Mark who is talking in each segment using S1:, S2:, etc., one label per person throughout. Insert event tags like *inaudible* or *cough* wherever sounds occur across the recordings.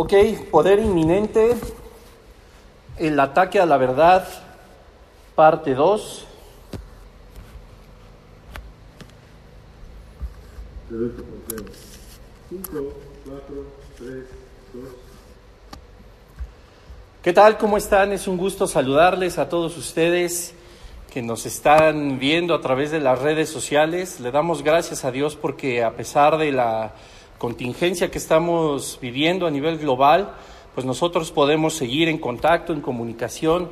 S1: Ok, poder inminente, el ataque a la verdad, parte 2. ¿Qué tal? ¿Cómo están? Es un gusto saludarles a todos ustedes que nos están viendo a través de las redes sociales. Le damos gracias a Dios porque a pesar de la contingencia que estamos viviendo a nivel global, pues nosotros podemos seguir en contacto, en comunicación,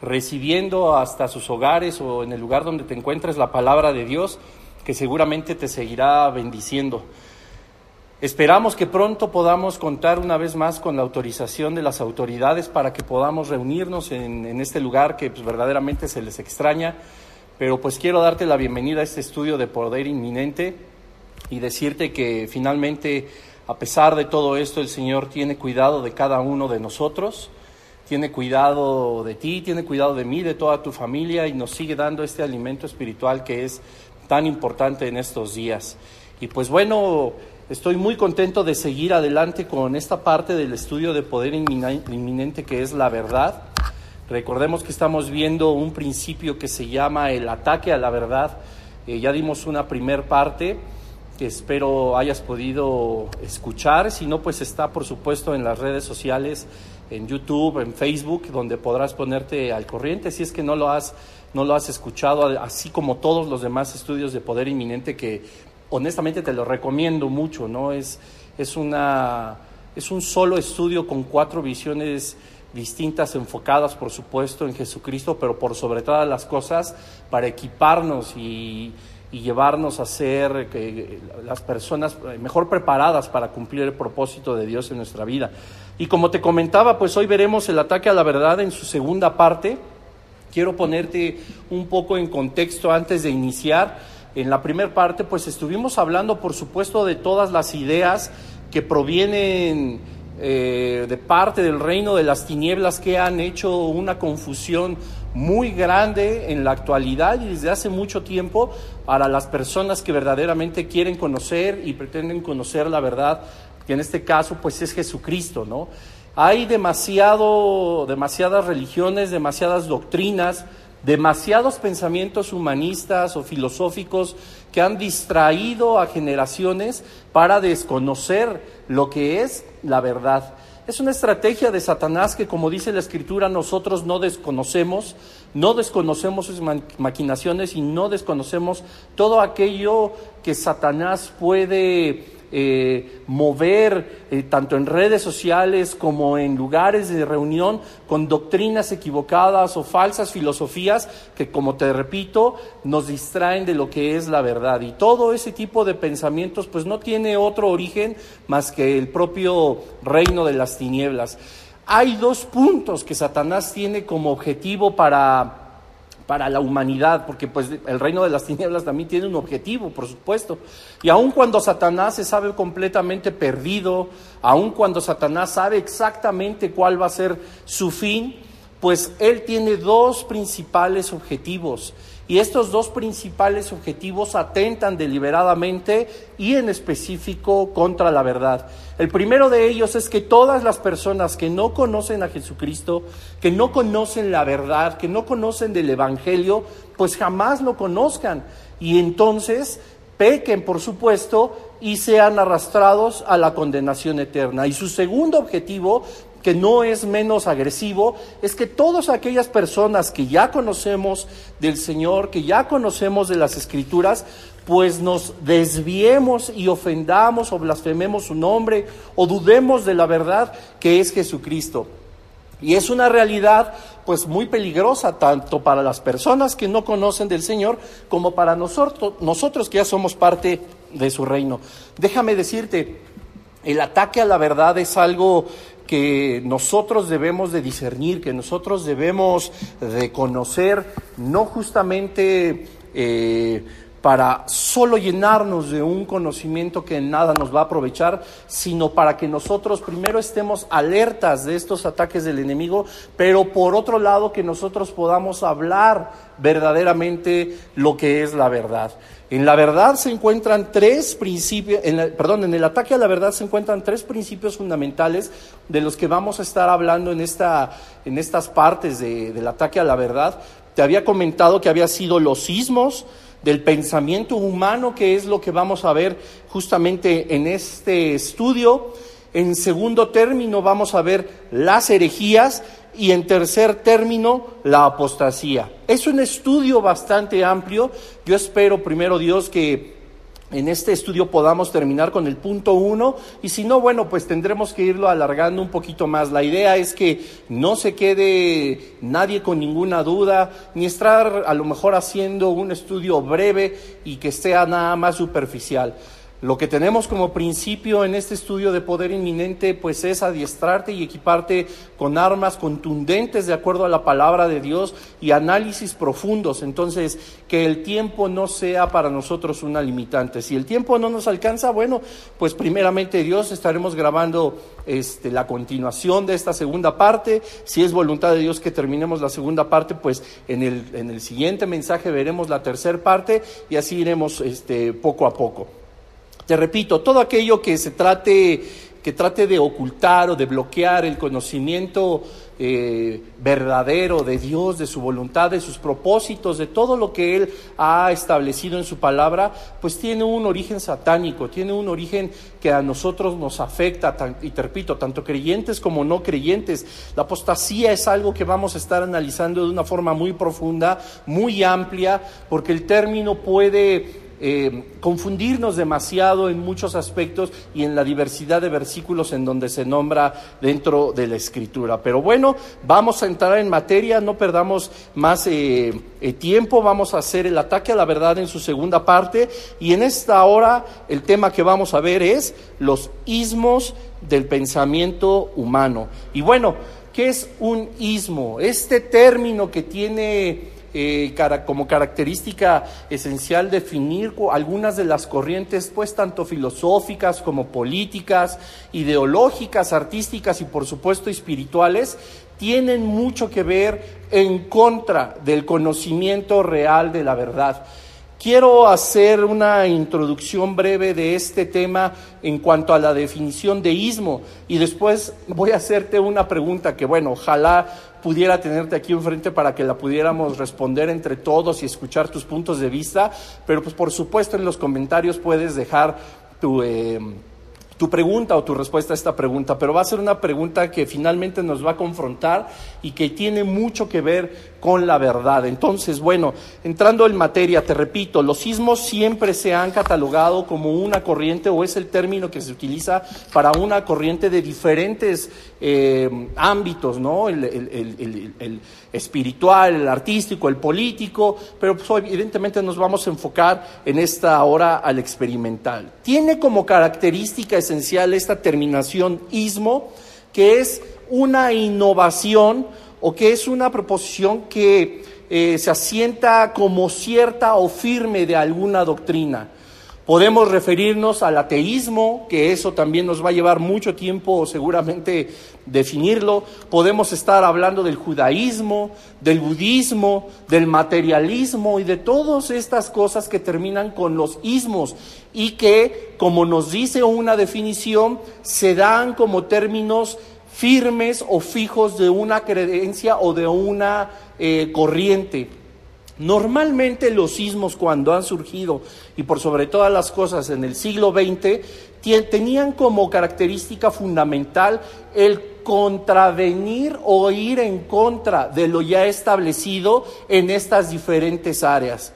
S1: recibiendo hasta sus hogares o en el lugar donde te encuentres la palabra de Dios, que seguramente te seguirá bendiciendo. Esperamos que pronto podamos contar una vez más con la autorización de las autoridades para que podamos reunirnos en, este lugar que pues, verdaderamente se les extraña, pero pues quiero darte la bienvenida a este estudio de poder inminente y decirte que finalmente, a pesar de todo esto, el Señor tiene cuidado de cada uno de nosotros, tiene cuidado de ti, tiene cuidado de mí, de toda tu familia y nos sigue dando este alimento espiritual que es tan importante en estos días. Y pues bueno, estoy muy contento de seguir adelante con esta parte del estudio de poder inminente que es la verdad. Recordemos que estamos viendo un principio que se llama el ataque a la verdad. Eh, ya dimos una primer parte espero hayas podido escuchar. Si no, pues está por supuesto en las redes sociales, en YouTube, en Facebook, donde podrás ponerte al corriente si es que no lo has, no lo has escuchado, así como todos los demás estudios de poder inminente que honestamente te lo recomiendo mucho, ¿no? Es, es, una, es un solo estudio con cuatro visiones distintas, enfocadas por supuesto en Jesucristo, pero por sobre todas las cosas para equiparnos y y llevarnos a ser que, las personas mejor preparadas para cumplir el propósito de Dios en nuestra vida. Y como te comentaba, pues hoy veremos el ataque a la verdad en su segunda parte. Quiero ponerte un poco en contexto antes de iniciar. En la primera parte, pues estuvimos hablando, por supuesto, de todas las ideas que provienen eh, de parte del reino de las tinieblas que han hecho una confusión muy grande en la actualidad y desde hace mucho tiempo para las personas que verdaderamente quieren conocer y pretenden conocer la verdad, que en este caso pues es Jesucristo, ¿no? Hay demasiado, demasiadas religiones, demasiadas doctrinas, demasiados pensamientos humanistas o filosóficos que han distraído a generaciones para desconocer lo que es la verdad. Es una estrategia de Satanás que, como dice la Escritura, nosotros no desconocemos, no desconocemos sus maquinaciones y no desconocemos todo aquello que Satanás puede eh, mover eh, tanto en redes sociales como en lugares de reunión con doctrinas equivocadas o falsas filosofías que, como te repito, nos distraen de lo que es la verdad. Y todo ese tipo de pensamientos pues no tiene otro origen más que el propio reino de las tinieblas. Hay dos puntos que Satanás tiene como objetivo para para la humanidad, porque pues el reino de las tinieblas también tiene un objetivo, por supuesto. Y aun cuando Satanás se sabe completamente perdido, aun cuando Satanás sabe exactamente cuál va a ser su fin, pues él tiene dos principales objetivos. Y estos dos principales objetivos atentan deliberadamente y en específico contra la verdad. El primero de ellos es que todas las personas que no conocen a Jesucristo, que no conocen la verdad, que no conocen del Evangelio, pues jamás lo conozcan. Y entonces pequen, por supuesto, y sean arrastrados a la condenación eterna. Y su segundo objetivo que no es menos agresivo, es que todas aquellas personas que ya conocemos del Señor, que ya conocemos de las Escrituras, pues nos desviemos y ofendamos o blasfememos su nombre o dudemos de la verdad que es Jesucristo. Y es una realidad pues muy peligrosa tanto para las personas que no conocen del Señor como para nosotros, nosotros que ya somos parte de su reino. Déjame decirte, el ataque a la verdad es algo que nosotros debemos de discernir, que nosotros debemos de conocer, no justamente eh, para solo llenarnos de un conocimiento que en nada nos va a aprovechar, sino para que nosotros primero estemos alertas de estos ataques del enemigo, pero por otro lado que nosotros podamos hablar verdaderamente lo que es la verdad. En la verdad se encuentran tres principios, perdón, en el ataque a la verdad se encuentran tres principios fundamentales de los que vamos a estar hablando en, esta, en estas partes del ataque a la verdad. Te había comentado que había sido los sismos, del pensamiento humano, que es lo que vamos a ver justamente en este estudio. En segundo término vamos a ver las herejías y en tercer término la apostasía. Es un estudio bastante amplio. Yo espero primero Dios que en este estudio podamos terminar con el punto uno y si no, bueno, pues tendremos que irlo alargando un poquito más. La idea es que no se quede nadie con ninguna duda, ni estar a lo mejor haciendo un estudio breve y que sea nada más superficial. Lo que tenemos como principio en este estudio de poder inminente, pues es adiestrarte y equiparte con armas contundentes de acuerdo a la palabra de Dios y análisis profundos. Entonces, que el tiempo no sea para nosotros una limitante. Si el tiempo no nos alcanza, bueno, pues primeramente Dios estaremos grabando este, la continuación de esta segunda parte. Si es voluntad de Dios que terminemos la segunda parte, pues en el, en el siguiente mensaje veremos la tercera parte y así iremos este, poco a poco. Te repito, todo aquello que se trate, que trate de ocultar o de bloquear el conocimiento eh, verdadero de Dios, de su voluntad, de sus propósitos, de todo lo que Él ha establecido en su palabra, pues tiene un origen satánico, tiene un origen que a nosotros nos afecta, y te repito, tanto creyentes como no creyentes. La apostasía es algo que vamos a estar analizando de una forma muy profunda, muy amplia, porque el término puede eh, confundirnos demasiado en muchos aspectos y en la diversidad de versículos en donde se nombra dentro de la escritura. Pero bueno, vamos a entrar en materia, no perdamos más eh, eh, tiempo, vamos a hacer el ataque a la verdad en su segunda parte y en esta hora el tema que vamos a ver es los ismos del pensamiento humano. Y bueno, ¿qué es un ismo? Este término que tiene eh, como característica esencial definir algunas de las corrientes, pues tanto filosóficas como políticas, ideológicas, artísticas y por supuesto espirituales, tienen mucho que ver en contra del conocimiento real de la verdad. Quiero hacer una introducción breve de este tema en cuanto a la definición de ismo y después voy a hacerte una pregunta que, bueno, ojalá pudiera tenerte aquí enfrente para que la pudiéramos responder entre todos y escuchar tus puntos de vista, pero pues por supuesto en los comentarios puedes dejar tu... Eh, tu pregunta o tu respuesta a esta pregunta, pero va a ser una pregunta que finalmente nos va a confrontar y que tiene mucho que ver con la verdad. Entonces, bueno, entrando en materia, te repito, los sismos siempre se han catalogado como una corriente o es el término que se utiliza para una corriente de diferentes eh, ámbitos, ¿no? El, espiritual, el artístico, el político, pero pues, evidentemente nos vamos a enfocar en esta hora al experimental. Tiene como característica esencial esta terminación ismo, que es una innovación o que es una proposición que eh, se asienta como cierta o firme de alguna doctrina. Podemos referirnos al ateísmo, que eso también nos va a llevar mucho tiempo seguramente definirlo. Podemos estar hablando del judaísmo, del budismo, del materialismo y de todas estas cosas que terminan con los ismos y que, como nos dice una definición, se dan como términos firmes o fijos de una creencia o de una eh, corriente. Normalmente los sismos cuando han surgido y por sobre todas las cosas en el siglo XX tenían como característica fundamental el contravenir o ir en contra de lo ya establecido en estas diferentes áreas.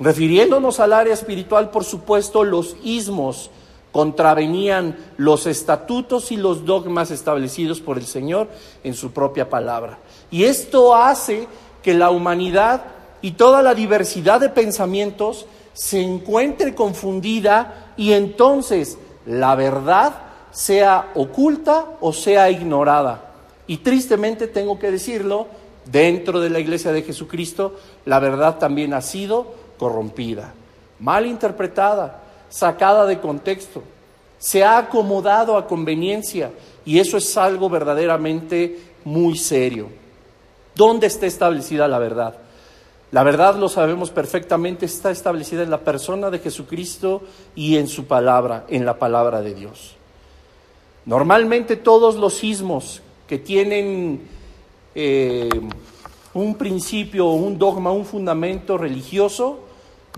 S1: Refiriéndonos al área espiritual, por supuesto, los ismos contravenían los estatutos y los dogmas establecidos por el Señor en su propia palabra. Y esto hace que la humanidad y toda la diversidad de pensamientos se encuentre confundida y entonces la verdad sea oculta o sea ignorada. Y tristemente tengo que decirlo, dentro de la iglesia de Jesucristo, la verdad también ha sido corrompida. mal interpretada, sacada de contexto, se ha acomodado a conveniencia y eso es algo verdaderamente muy serio. ¿Dónde está establecida la verdad? La verdad, lo sabemos perfectamente, está establecida en la persona de Jesucristo y en su palabra, en la palabra de Dios. Normalmente todos los sismos que tienen eh, un principio, un dogma, un fundamento religioso,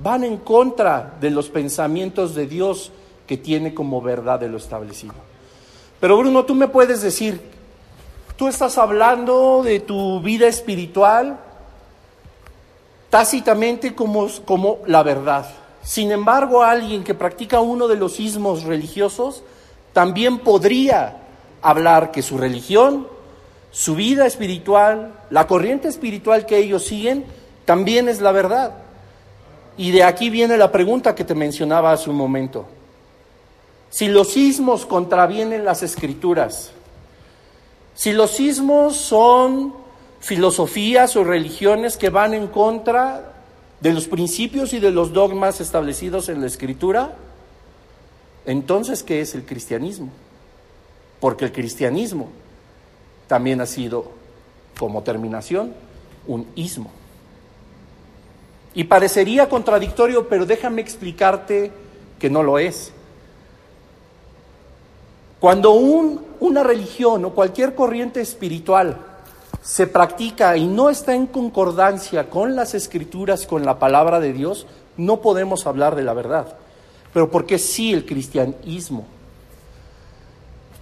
S1: van en contra de los pensamientos de Dios que tiene como verdad de lo establecido. Pero Bruno, tú me puedes decir, tú estás hablando de tu vida espiritual tácitamente como, como la verdad. Sin embargo, alguien que practica uno de los ismos religiosos también podría hablar que su religión, su vida espiritual, la corriente espiritual que ellos siguen, también es la verdad. Y de aquí viene la pregunta que te mencionaba hace un momento. Si los sismos contravienen las escrituras, si los sismos son filosofías o religiones que van en contra de los principios y de los dogmas establecidos en la escritura, entonces, ¿qué es el cristianismo? Porque el cristianismo también ha sido, como terminación, un ismo. Y parecería contradictorio, pero déjame explicarte que no lo es. Cuando un, una religión o cualquier corriente espiritual se practica y no está en concordancia con las escrituras, con la palabra de Dios, no podemos hablar de la verdad. Pero ¿por qué sí el cristianismo?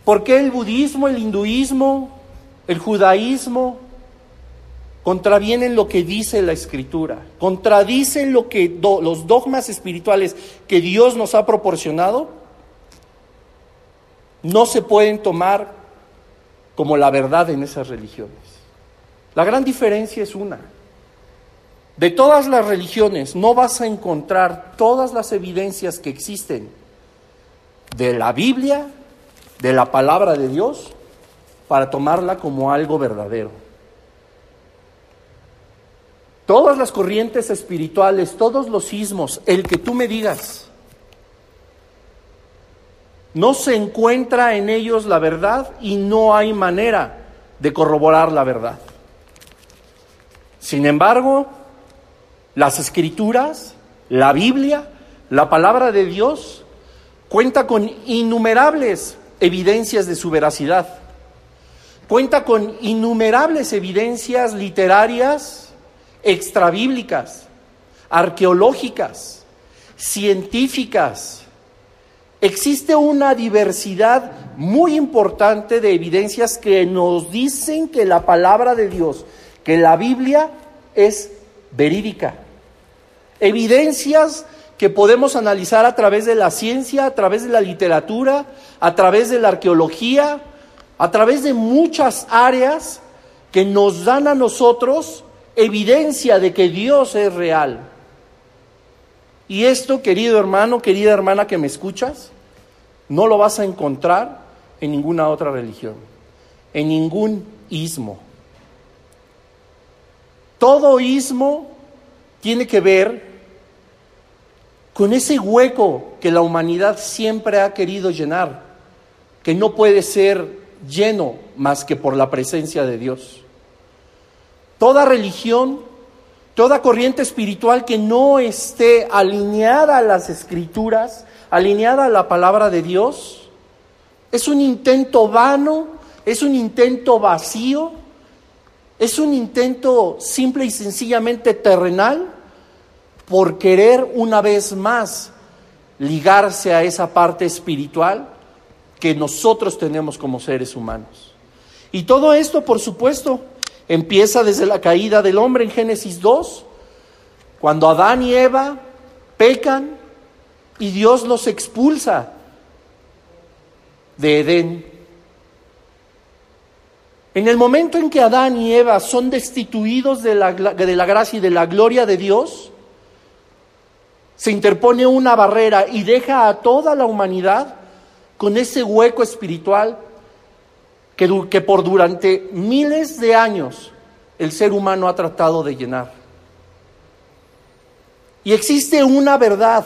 S1: ¿Por qué el budismo, el hinduismo, el judaísmo contravienen lo que dice la escritura? ¿Contradicen lo que los dogmas espirituales que Dios nos ha proporcionado? No se pueden tomar como la verdad en esas religiones. La gran diferencia es una. De todas las religiones no vas a encontrar todas las evidencias que existen de la Biblia, de la palabra de Dios, para tomarla como algo verdadero. Todas las corrientes espirituales, todos los sismos, el que tú me digas, no se encuentra en ellos la verdad y no hay manera de corroborar la verdad. Sin embargo, las escrituras, la Biblia, la palabra de Dios, cuenta con innumerables evidencias de su veracidad. Cuenta con innumerables evidencias literarias, extrabíblicas, arqueológicas, científicas. Existe una diversidad muy importante de evidencias que nos dicen que la palabra de Dios, que la Biblia es verídica evidencias que podemos analizar a través de la ciencia, a través de la literatura, a través de la arqueología, a través de muchas áreas que nos dan a nosotros evidencia de que Dios es real. Y esto, querido hermano, querida hermana que me escuchas, no lo vas a encontrar en ninguna otra religión, en ningún ismo. Todo ismo tiene que ver con ese hueco que la humanidad siempre ha querido llenar, que no puede ser lleno más que por la presencia de Dios. Toda religión, toda corriente espiritual que no esté alineada a las escrituras, alineada a la palabra de Dios, es un intento vano, es un intento vacío, es un intento simple y sencillamente terrenal por querer una vez más ligarse a esa parte espiritual que nosotros tenemos como seres humanos. Y todo esto, por supuesto, empieza desde la caída del hombre en Génesis 2, cuando Adán y Eva pecan y Dios los expulsa de Edén. En el momento en que Adán y Eva son destituidos de la, de la gracia y de la gloria de Dios, se interpone una barrera y deja a toda la humanidad con ese hueco espiritual que, por durante miles de años el ser humano ha tratado de llenar. Y existe una verdad,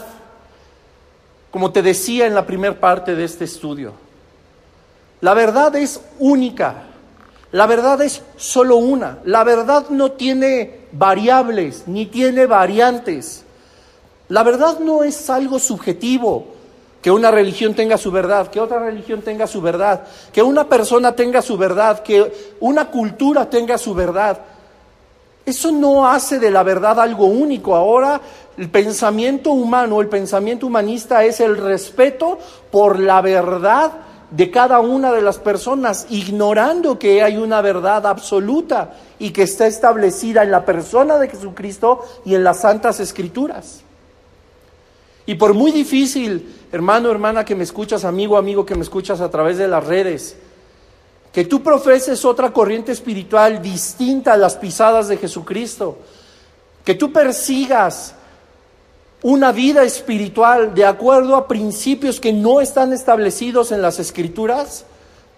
S1: como te decía en la primera parte de este estudio. La verdad es única, la verdad es solo una, la verdad no tiene variables ni tiene variantes. La verdad no es algo subjetivo, que una religión tenga su verdad, que otra religión tenga su verdad, que una persona tenga su verdad, que una cultura tenga su verdad. Eso no hace de la verdad algo único. Ahora el pensamiento humano, el pensamiento humanista es el respeto por la verdad de cada una de las personas, ignorando que hay una verdad absoluta y que está establecida en la persona de Jesucristo y en las santas escrituras. Y por muy difícil, hermano, hermana que me escuchas, amigo, amigo que me escuchas a través de las redes, que tú profeses otra corriente espiritual distinta a las pisadas de Jesucristo, que tú persigas una vida espiritual de acuerdo a principios que no están establecidos en las escrituras,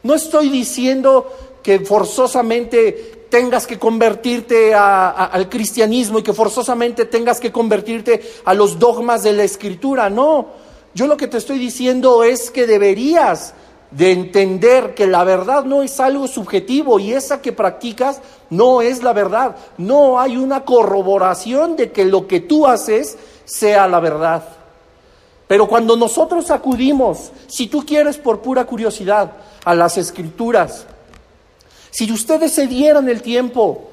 S1: no estoy diciendo que forzosamente tengas que convertirte al cristianismo y que forzosamente tengas que convertirte a los dogmas de la escritura. No, yo lo que te estoy diciendo es que deberías de entender que la verdad no es algo subjetivo y esa que practicas no es la verdad. No hay una corroboración de que lo que tú haces sea la verdad. Pero cuando nosotros acudimos, si tú quieres por pura curiosidad, a las escrituras, si ustedes se dieran el tiempo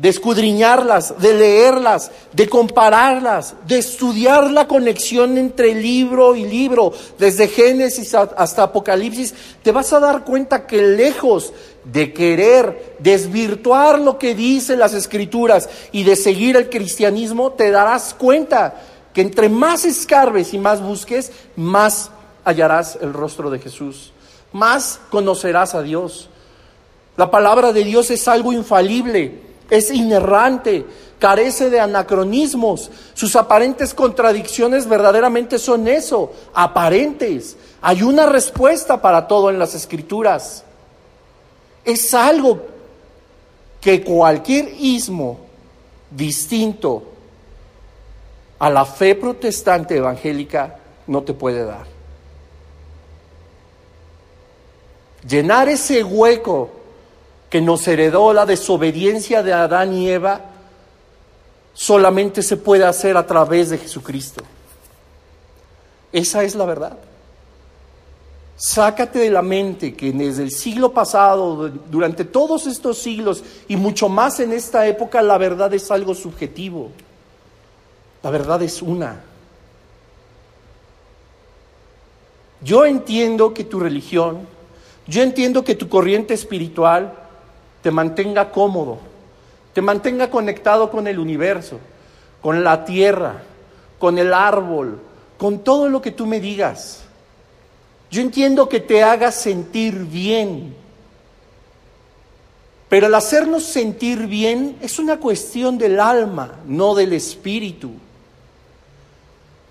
S1: de escudriñarlas, de leerlas, de compararlas, de estudiar la conexión entre libro y libro, desde Génesis hasta Apocalipsis, te vas a dar cuenta que lejos de querer desvirtuar lo que dicen las escrituras y de seguir el cristianismo, te darás cuenta que entre más escarbes y más busques, más hallarás el rostro de Jesús, más conocerás a Dios. La palabra de Dios es algo infalible, es inerrante, carece de anacronismos. Sus aparentes contradicciones verdaderamente son eso, aparentes. Hay una respuesta para todo en las escrituras. Es algo que cualquier ismo distinto a la fe protestante evangélica no te puede dar. Llenar ese hueco que nos heredó la desobediencia de Adán y Eva, solamente se puede hacer a través de Jesucristo. Esa es la verdad. Sácate de la mente que desde el siglo pasado, durante todos estos siglos y mucho más en esta época, la verdad es algo subjetivo. La verdad es una. Yo entiendo que tu religión, yo entiendo que tu corriente espiritual te mantenga cómodo, te mantenga conectado con el universo, con la tierra, con el árbol, con todo lo que tú me digas. Yo entiendo que te haga sentir bien, pero el hacernos sentir bien es una cuestión del alma, no del espíritu.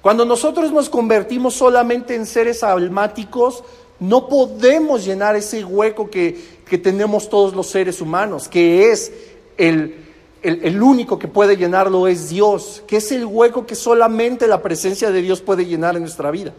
S1: Cuando nosotros nos convertimos solamente en seres almáticos, no podemos llenar ese hueco que, que tenemos todos los seres humanos, que es el, el, único que puede llenarlo es Dios, que es el hueco que solamente la presencia de Dios puede llenar en nuestra vida.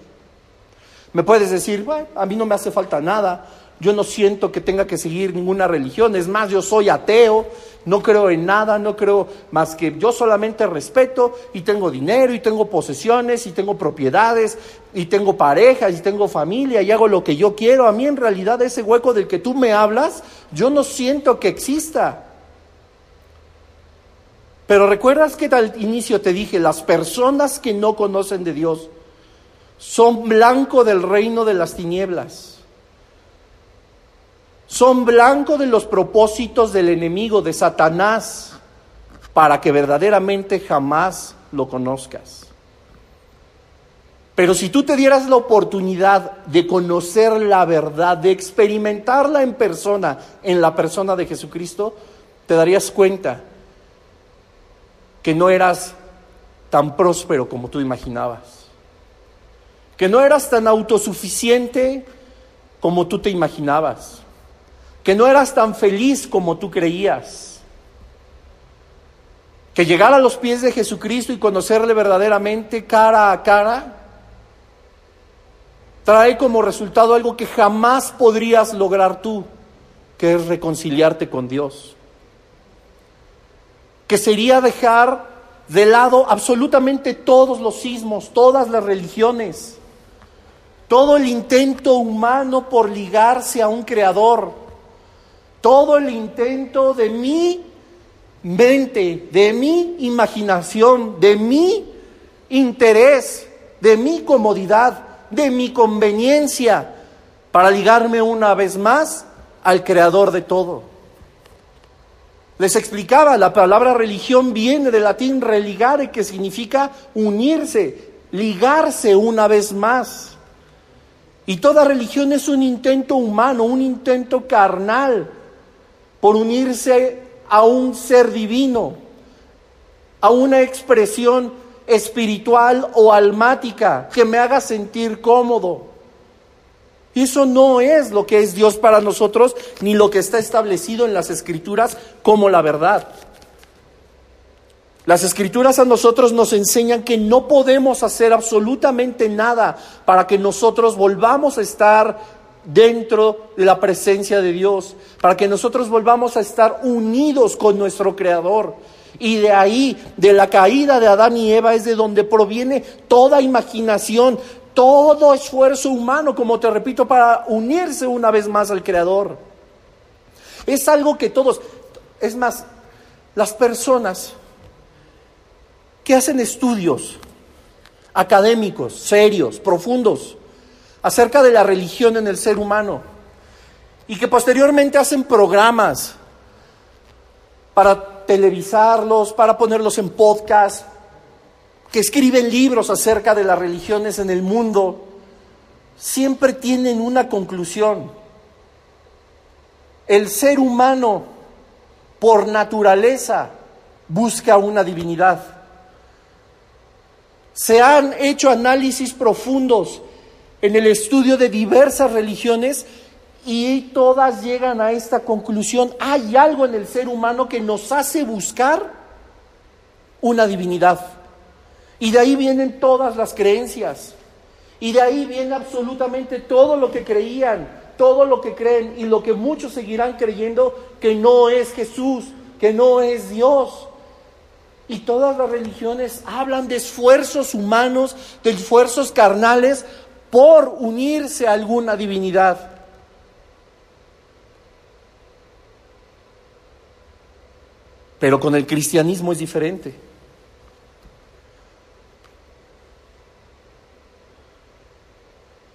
S1: Me puedes decir, bueno, a mí no me hace falta nada, yo no siento que tenga que seguir ninguna religión, es más, yo soy ateo, no creo en nada, no creo más que yo solamente respeto y tengo dinero y tengo posesiones y tengo propiedades y tengo parejas y tengo familia y hago lo que yo quiero. A mí en realidad ese hueco del que tú me hablas, yo no siento que exista. Pero recuerdas que al inicio te dije, las personas que no conocen de Dios son blanco del reino de las tinieblas son blanco de los propósitos del enemigo, de Satanás, para que verdaderamente jamás lo conozcas. Pero si tú te dieras la oportunidad de conocer la verdad, de experimentarla en persona, en la persona de Jesucristo, te darías cuenta que no eras tan próspero como tú imaginabas, que no eras tan autosuficiente como tú te imaginabas, que no eras tan feliz como tú creías, que llegar a los pies de Jesucristo y conocerle verdaderamente cara a cara trae como resultado algo que jamás podrías lograr tú, que es reconciliarte con Dios. Que sería dejar de lado absolutamente todos los sismos, todas las religiones, todo el intento humano por ligarse a un creador, todo el intento de mi mente, de mi imaginación, de mi interés, de mi comodidad, de mi conveniencia, para ligarme una vez más al creador de todo. Les explicaba, la palabra religión viene del latín religare, que significa unirse, ligarse una vez más. Y toda religión es un intento humano, un intento carnal por unirse a un ser divino, a una expresión espiritual o almática que me haga sentir cómodo. Eso no es lo que es Dios para nosotros, ni lo que está establecido en las escrituras como la verdad. Las escrituras a nosotros nos enseñan que no podemos hacer absolutamente nada para que nosotros volvamos a estar dentro de la presencia de Dios, para que nosotros volvamos a estar unidos con nuestro Creador. Y de ahí, de la caída de Adán y Eva, es de donde proviene toda imaginación, todo esfuerzo humano, como te repito, para unirse una vez más al Creador. Es algo que todos, es más, las personas que hacen estudios académicos, serios, profundos, acerca de la religión en el ser humano, y que posteriormente hacen programas para televisarlos, para ponerlos en podcast, que escriben libros acerca de las religiones en el mundo, siempre tienen una conclusión. El ser humano, por naturaleza, busca una divinidad. Se han hecho análisis profundos en el estudio de diversas religiones y todas llegan a esta conclusión. Hay algo en el ser humano que nos hace buscar una divinidad. Y de ahí vienen todas las creencias. Y de ahí viene absolutamente todo lo que creían, todo lo que creen y lo que muchos seguirán creyendo que no es Jesús, que no es Dios. Y todas las religiones hablan de esfuerzos humanos, de esfuerzos carnales por unirse a alguna divinidad. Pero con el cristianismo es diferente.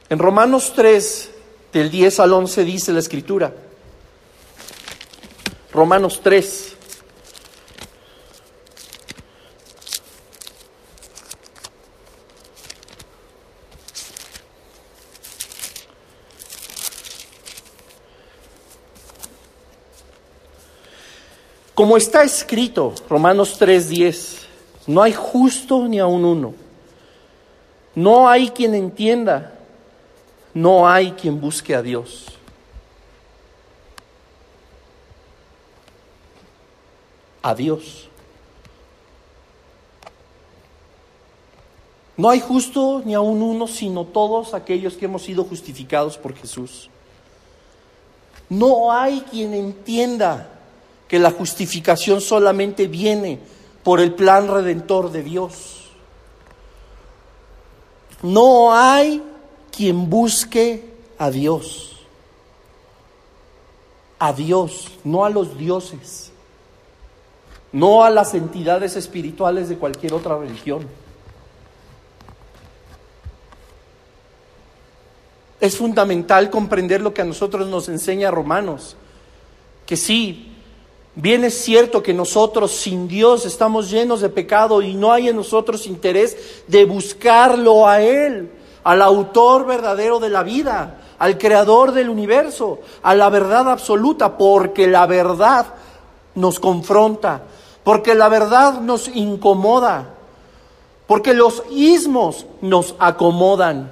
S1: En Romanos 3, del 10 al 11 dice la escritura. Romanos 3. Como está escrito, Romanos 3:10, no hay justo ni aun uno. No hay quien entienda no hay quien busque a Dios. A Dios. No hay justo ni aún uno, sino todos aquellos que hemos sido justificados por Jesús. No hay quien entienda que la justificación solamente viene por el plan redentor de Dios. No hay quien busque a Dios. A Dios, no a los dioses, no a las entidades espirituales de cualquier otra religión. Es fundamental comprender lo que a nosotros nos enseña Romanos, que sí, bien es cierto que nosotros sin Dios estamos llenos de pecado y no hay en nosotros interés de buscarlo a Él al autor verdadero de la vida, al creador del universo, a la verdad absoluta, porque la verdad nos confronta, porque la verdad nos incomoda, porque los ismos nos acomodan,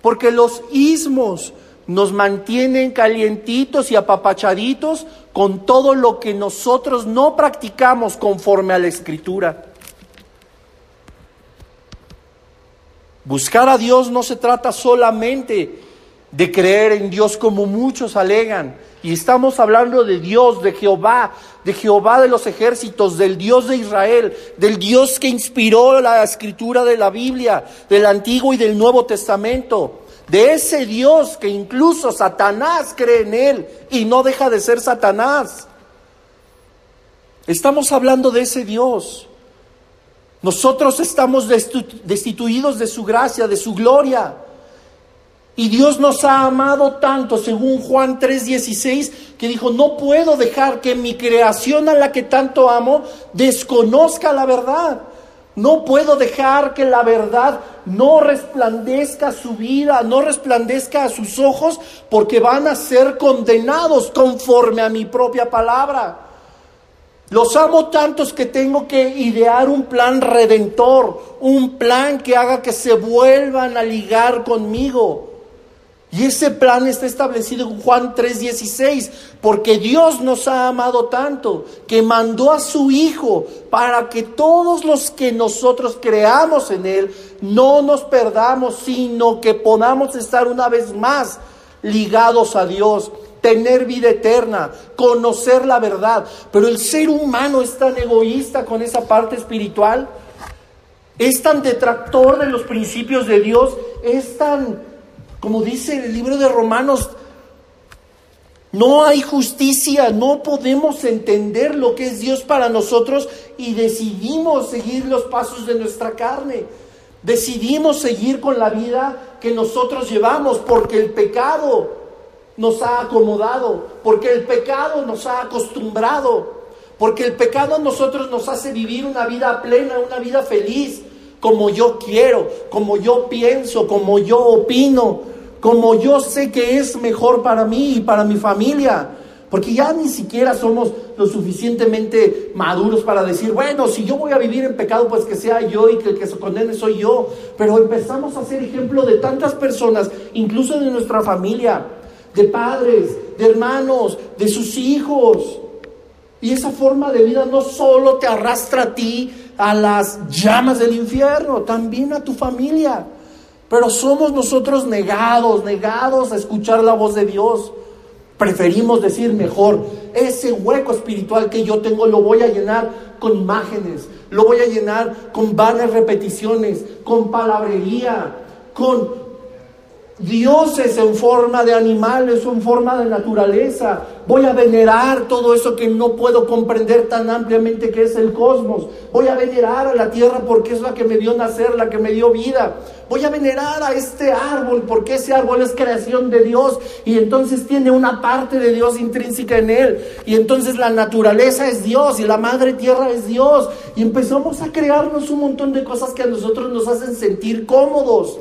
S1: porque los ismos nos mantienen calientitos y apapachaditos con todo lo que nosotros no practicamos conforme a la escritura. Buscar a Dios no se trata solamente de creer en Dios como muchos alegan. Y estamos hablando de Dios, de Jehová, de Jehová de los ejércitos, del Dios de Israel, del Dios que inspiró la escritura de la Biblia, del Antiguo y del Nuevo Testamento, de ese Dios que incluso Satanás cree en él y no deja de ser Satanás. Estamos hablando de ese Dios. Nosotros estamos destituidos de su gracia, de su gloria. Y Dios nos ha amado tanto, según Juan 3:16, que dijo, no puedo dejar que mi creación a la que tanto amo desconozca la verdad. No puedo dejar que la verdad no resplandezca a su vida, no resplandezca a sus ojos, porque van a ser condenados conforme a mi propia palabra. Los amo tantos que tengo que idear un plan redentor, un plan que haga que se vuelvan a ligar conmigo. Y ese plan está establecido en Juan 3:16, porque Dios nos ha amado tanto que mandó a su Hijo para que todos los que nosotros creamos en Él no nos perdamos, sino que podamos estar una vez más ligados a Dios, tener vida eterna, conocer la verdad. Pero el ser humano es tan egoísta con esa parte espiritual, es tan detractor de los principios de Dios, es tan como dice el libro de Romanos, no hay justicia, no podemos entender lo que es Dios para nosotros y decidimos seguir los pasos de nuestra carne. Decidimos seguir con la vida que nosotros llevamos porque el pecado nos ha acomodado, porque el pecado nos ha acostumbrado, porque el pecado a nosotros nos hace vivir una vida plena, una vida feliz, como yo quiero, como yo pienso, como yo opino, como yo sé que es mejor para mí y para mi familia. Porque ya ni siquiera somos lo suficientemente maduros para decir, bueno, si yo voy a vivir en pecado, pues que sea yo y que el que se condene soy yo. Pero empezamos a ser ejemplo de tantas personas, incluso de nuestra familia, de padres, de hermanos, de sus hijos. Y esa forma de vida no solo te arrastra a ti a las llamas del infierno, también a tu familia. Pero somos nosotros negados, negados a escuchar la voz de Dios. Preferimos decir mejor, ese hueco espiritual que yo tengo lo voy a llenar con imágenes, lo voy a llenar con vanas repeticiones, con palabrería, con dioses en forma de animales en forma de naturaleza. Voy a venerar todo eso que no puedo comprender tan ampliamente que es el cosmos. Voy a venerar a la tierra porque es la que me dio nacer, la que me dio vida. Voy a venerar a este árbol porque ese árbol es creación de Dios y entonces tiene una parte de Dios intrínseca en él. Y entonces la naturaleza es Dios y la madre tierra es Dios. Y empezamos a crearnos un montón de cosas que a nosotros nos hacen sentir cómodos.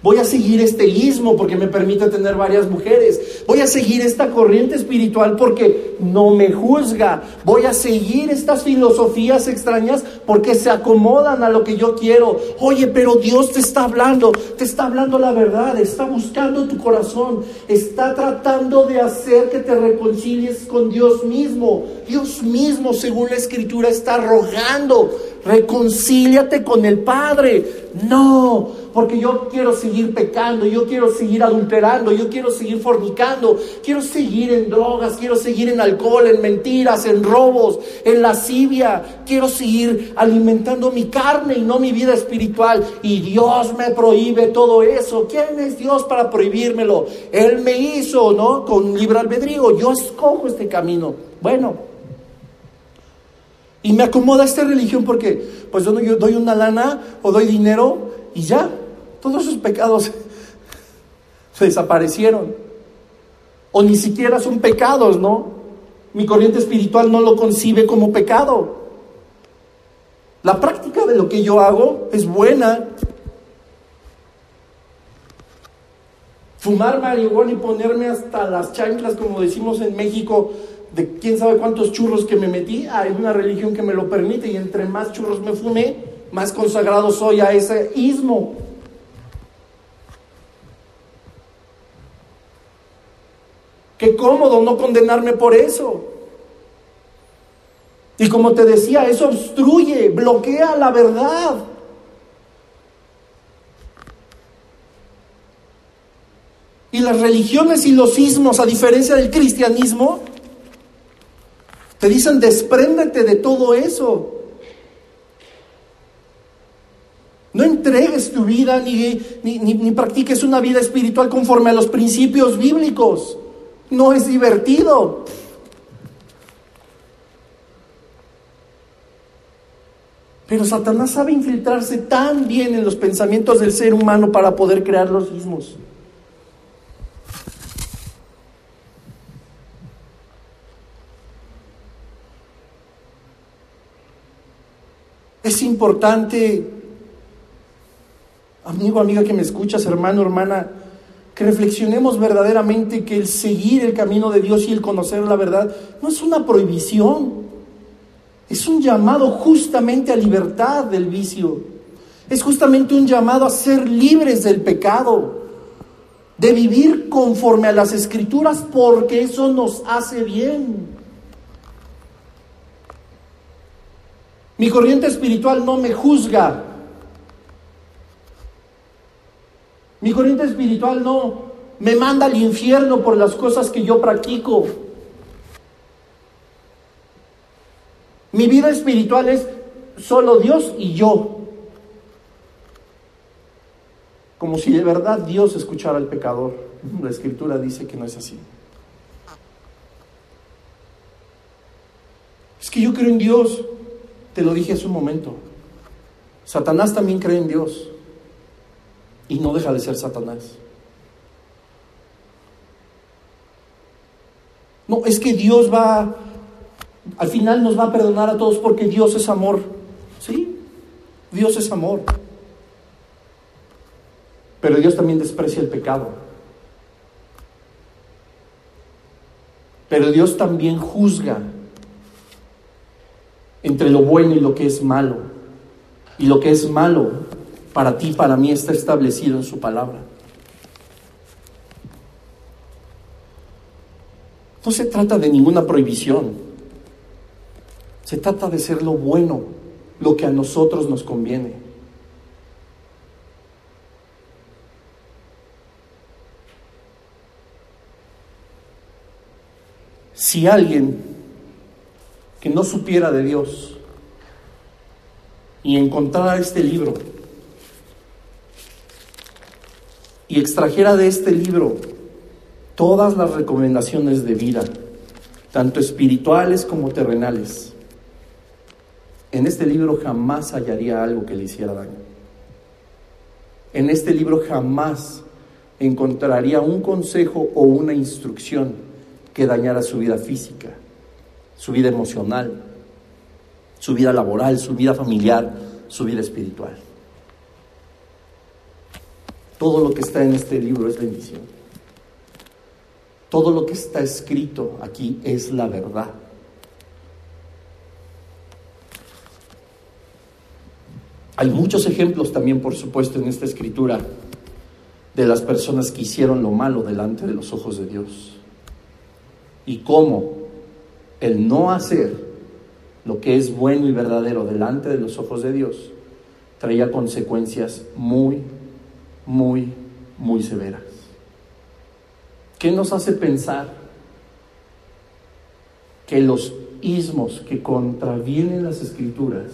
S1: Voy a seguir este ismo porque me permite tener varias mujeres. Voy a seguir esta corriente espiritual porque no me juzga. Voy a seguir estas filosofías extrañas porque se acomodan a lo que yo quiero. Oye, pero Dios te está hablando, te está hablando la verdad, está buscando tu corazón, está tratando de hacer que te reconcilies con Dios mismo. Dios mismo, según la escritura, está rogando, reconcíliate con el Padre. No, porque yo quiero seguir pecando, yo quiero seguir adulterando, yo quiero seguir fornicando, quiero seguir en drogas, quiero seguir en alcohol, en mentiras, en robos, en lascivia, quiero seguir alimentando mi carne y no mi vida espiritual. Y Dios me prohíbe todo eso. ¿Quién es Dios para prohibírmelo? Él me hizo, ¿no? Con libre albedrío. Yo escojo este camino. Bueno, y me acomoda esta religión porque, pues yo doy una lana o doy dinero y ya, todos esos pecados *laughs* se desaparecieron. O ni siquiera son pecados, ¿no? Mi corriente espiritual no lo concibe como pecado. La práctica de lo que yo hago es buena. Fumar marihuana y ponerme hasta las chanclas, como decimos en México, de quién sabe cuántos churros que me metí. Hay una religión que me lo permite y entre más churros me fumé, más consagrado soy a ese ismo. Qué cómodo no condenarme por eso. Y como te decía, eso obstruye, bloquea la verdad. Y las religiones y los ismos, a diferencia del cristianismo, dicen despréndete de todo eso. No entregues tu vida ni, ni, ni, practiques una vida espiritual conforme a los principios bíblicos. No es divertido. Pero Satanás sabe infiltrarse tan bien en los pensamientos del ser humano para poder crear los mismos. Es importante, amigo, amiga que me escuchas, hermano, hermana, que reflexionemos verdaderamente que el seguir el camino de Dios y el conocer la verdad no es una prohibición, es un llamado justamente a libertad del vicio, es justamente un llamado a ser libres del pecado, de vivir conforme a las escrituras porque eso nos hace bien. Mi corriente espiritual no me juzga. Mi corriente espiritual no me manda al infierno por las cosas que yo practico. Mi vida espiritual es solo Dios y yo. Como si de verdad Dios escuchara al pecador. La escritura dice que no es así. Es que yo creo en Dios. Te lo dije hace un momento. Satanás también cree en Dios y no deja de ser Satanás. No, es que Dios va, al final nos va a perdonar a todos porque Dios es amor. Sí, Dios es amor. Pero Dios también desprecia el pecado. Pero Dios también juzga entre lo bueno y lo que es malo. Y lo que es malo para ti, para mí, está establecido en su palabra. No se trata de ninguna prohibición. Se trata de ser lo bueno, lo que a nosotros nos conviene. Si alguien que no supiera de Dios y encontrara este libro y extrajera de este libro todas las recomendaciones de vida, tanto espirituales como terrenales, en este libro jamás hallaría algo que le hiciera daño. En este libro jamás encontraría un consejo o una instrucción que dañara su vida física, su vida emocional, su vida laboral, su vida familiar, su vida espiritual. Todo lo que está en este libro es bendición. Todo lo que está escrito aquí es la verdad. Hay muchos ejemplos también, por supuesto, en esta escritura de las personas que hicieron lo malo delante de los ojos de Dios. Y cómo el no hacer lo que es bueno y verdadero delante de los ojos de Dios traía consecuencias muy, muy, muy severas. ¿Qué nos hace pensar que los ismos que contravienen las escrituras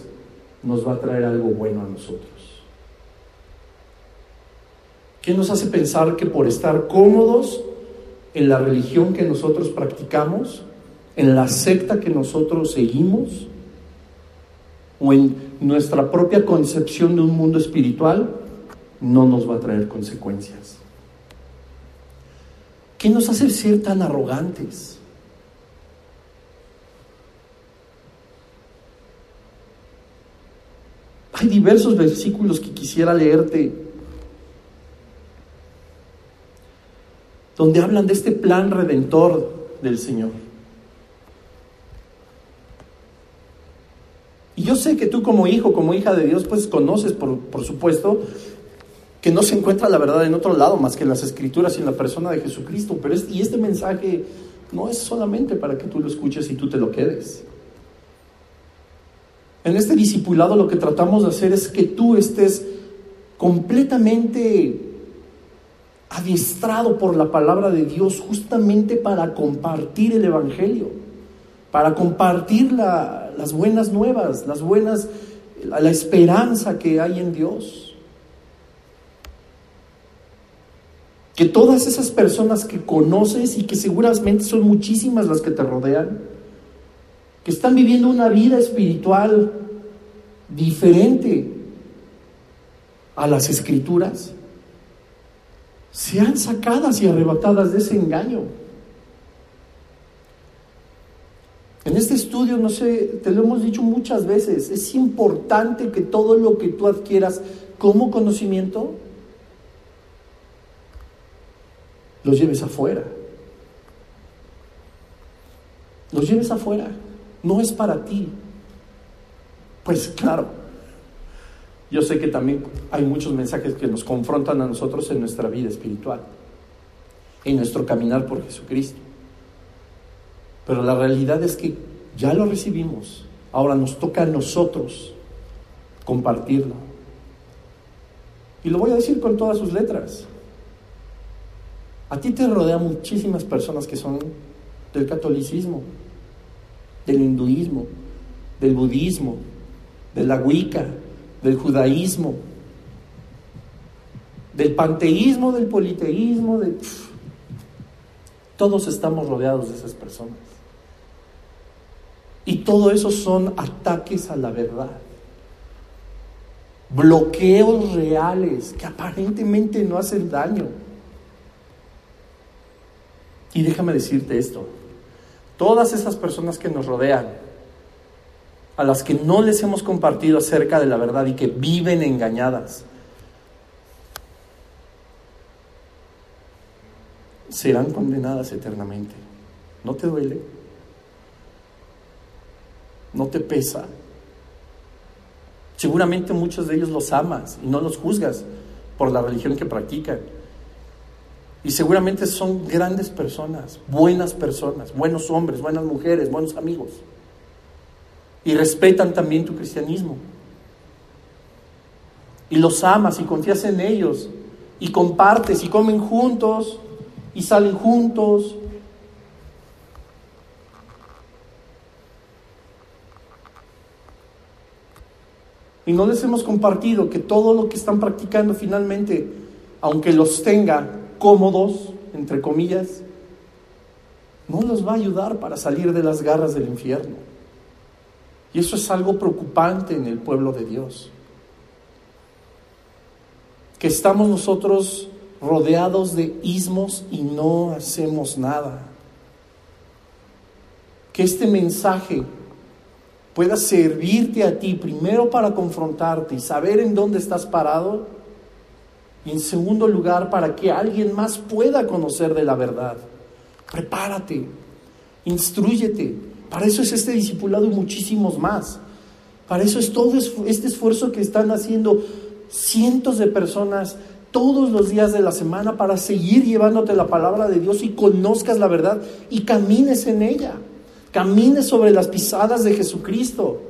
S1: nos va a traer algo bueno a nosotros? ¿Qué nos hace pensar que por estar cómodos en la religión que nosotros practicamos, en la secta que nosotros seguimos o en nuestra propia concepción de un mundo espiritual, no nos va a traer consecuencias. ¿Qué nos hace ser tan arrogantes? Hay diversos versículos que quisiera leerte donde hablan de este plan redentor del Señor. Y yo sé que tú como hijo, como hija de Dios, pues conoces, por, por supuesto, que no se encuentra la verdad en otro lado más que en las escrituras y en la persona de Jesucristo. Pero y este mensaje no es solamente para que tú lo escuches y tú te lo quedes. En este discipulado lo que tratamos de hacer es que tú estés completamente adiestrado por la palabra de Dios justamente para compartir el Evangelio, para compartir las buenas nuevas, las buenas, la esperanza que hay en Dios. que todas esas personas que conoces y que seguramente son muchísimas las que te rodean, que están viviendo una vida espiritual diferente a las escrituras, sean sacadas y arrebatadas de ese engaño. En este estudio, no sé, te lo hemos dicho muchas veces, es importante que todo lo que tú adquieras como conocimiento los lleves afuera. Los lleves afuera. No es para ti. Pues claro, yo sé que también hay muchos mensajes que nos confrontan a nosotros en nuestra vida espiritual, en nuestro caminar por Jesucristo. Pero la realidad es que ya lo recibimos. Ahora nos toca a nosotros compartirlo. Y lo voy a decir con todas sus letras. A ti te rodean muchísimas personas que son del catolicismo, del hinduismo, del budismo, de la wicca, del judaísmo, del panteísmo, del politeísmo, de... Todos estamos rodeados de esas personas. Y todo eso son ataques a la verdad. Bloqueos reales que aparentemente no hacen daño y déjame decirte esto, todas esas personas que nos rodean, a las que no les hemos compartido acerca de la verdad y que viven engañadas, serán condenadas eternamente. ¿No te duele? ¿No te pesa? Seguramente muchos de ellos los amas y no los juzgas por la religión que practican. Y seguramente son grandes personas, buenas personas, buenos hombres, buenas mujeres, buenos amigos. Y respetan también tu cristianismo. Y los amas y confías en ellos. Y compartes y comen juntos y salen juntos. Y no les hemos compartido que todo lo que están practicando finalmente, aunque los tenga cómodos, entre comillas, no los va a ayudar para salir de las garras del infierno. Y eso es algo preocupante en el pueblo de Dios. Que estamos nosotros rodeados de ismos y no hacemos nada. Que este mensaje pueda servirte a ti primero para confrontarte y saber en dónde estás parado y en segundo lugar, para que alguien más pueda conocer de la verdad. Prepárate, instruyete. Para eso es este discipulado y muchísimos más. Para eso es todo este esfuerzo que están haciendo cientos de personas todos los días de la semana para seguir llevándote la palabra de Dios y conozcas la verdad y camines en ella. Camines sobre las pisadas de Jesucristo.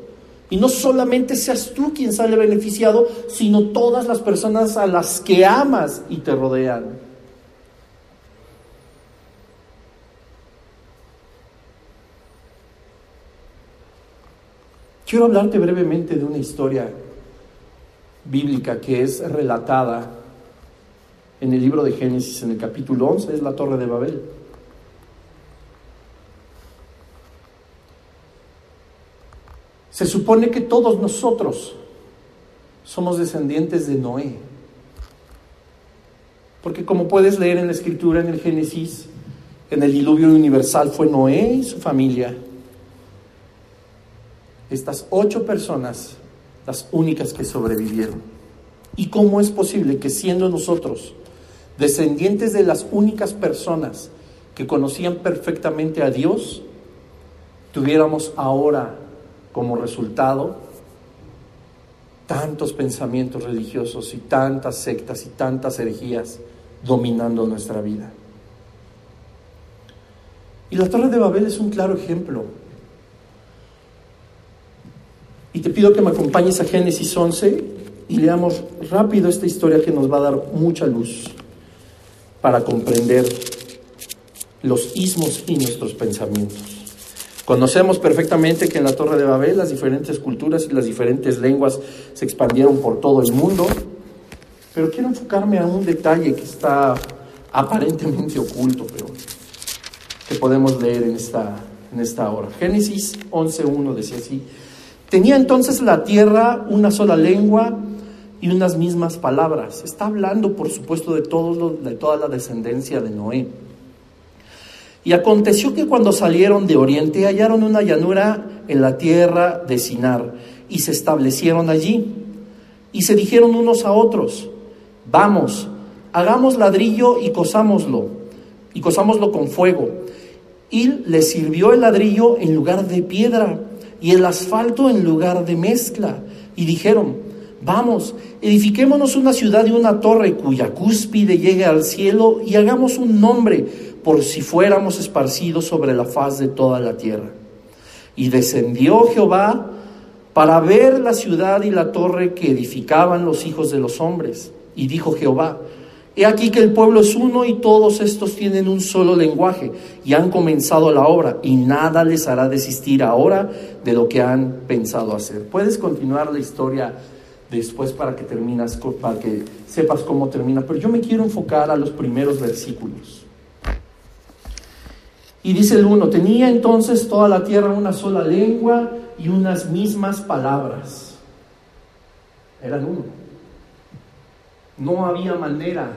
S1: Y no solamente seas tú quien sale beneficiado, sino todas las personas a las que amas y te rodean. Quiero hablarte brevemente de una historia bíblica que es relatada en el libro de Génesis, en el capítulo 11, es la Torre de Babel. Se supone que todos nosotros somos descendientes de Noé. Porque como puedes leer en la escritura, en el Génesis, en el diluvio universal fue Noé y su familia. Estas ocho personas, las únicas que sobrevivieron. ¿Y cómo es posible que siendo nosotros descendientes de las únicas personas que conocían perfectamente a Dios, tuviéramos ahora como resultado tantos pensamientos religiosos y tantas sectas y tantas herejías dominando nuestra vida. Y la Torre de Babel es un claro ejemplo. Y te pido que me acompañes a Génesis 11 y leamos rápido esta historia que nos va a dar mucha luz para comprender los ismos y nuestros pensamientos. Conocemos perfectamente que en la Torre de Babel las diferentes culturas y las diferentes lenguas se expandieron por todo el mundo, pero quiero enfocarme a un detalle que está aparentemente oculto, pero que podemos leer en esta, en esta hora. Génesis 11.1 decía así, tenía entonces la tierra una sola lengua y unas mismas palabras. Está hablando, por supuesto, de, todos de toda la descendencia de Noé. Y aconteció que cuando salieron de oriente hallaron una llanura en la tierra de Sinar y se establecieron allí. Y se dijeron unos a otros, vamos, hagamos ladrillo y cosámoslo, y cosámoslo con fuego. Y les sirvió el ladrillo en lugar de piedra y el asfalto en lugar de mezcla. Y dijeron, vamos, edifiquémonos una ciudad y una torre cuya cúspide llegue al cielo y hagamos un nombre por si fuéramos esparcidos sobre la faz de toda la tierra. Y descendió Jehová para ver la ciudad y la torre que edificaban los hijos de los hombres. Y dijo Jehová, He aquí que el pueblo es uno y todos estos tienen un solo lenguaje y han comenzado la obra y nada les hará desistir ahora de lo que han pensado hacer. Puedes continuar la historia después para que terminas, para que sepas cómo termina, pero yo me quiero enfocar a los primeros versículos. Y dice el uno, tenía entonces toda la tierra una sola lengua y unas mismas palabras. Eran uno. No había manera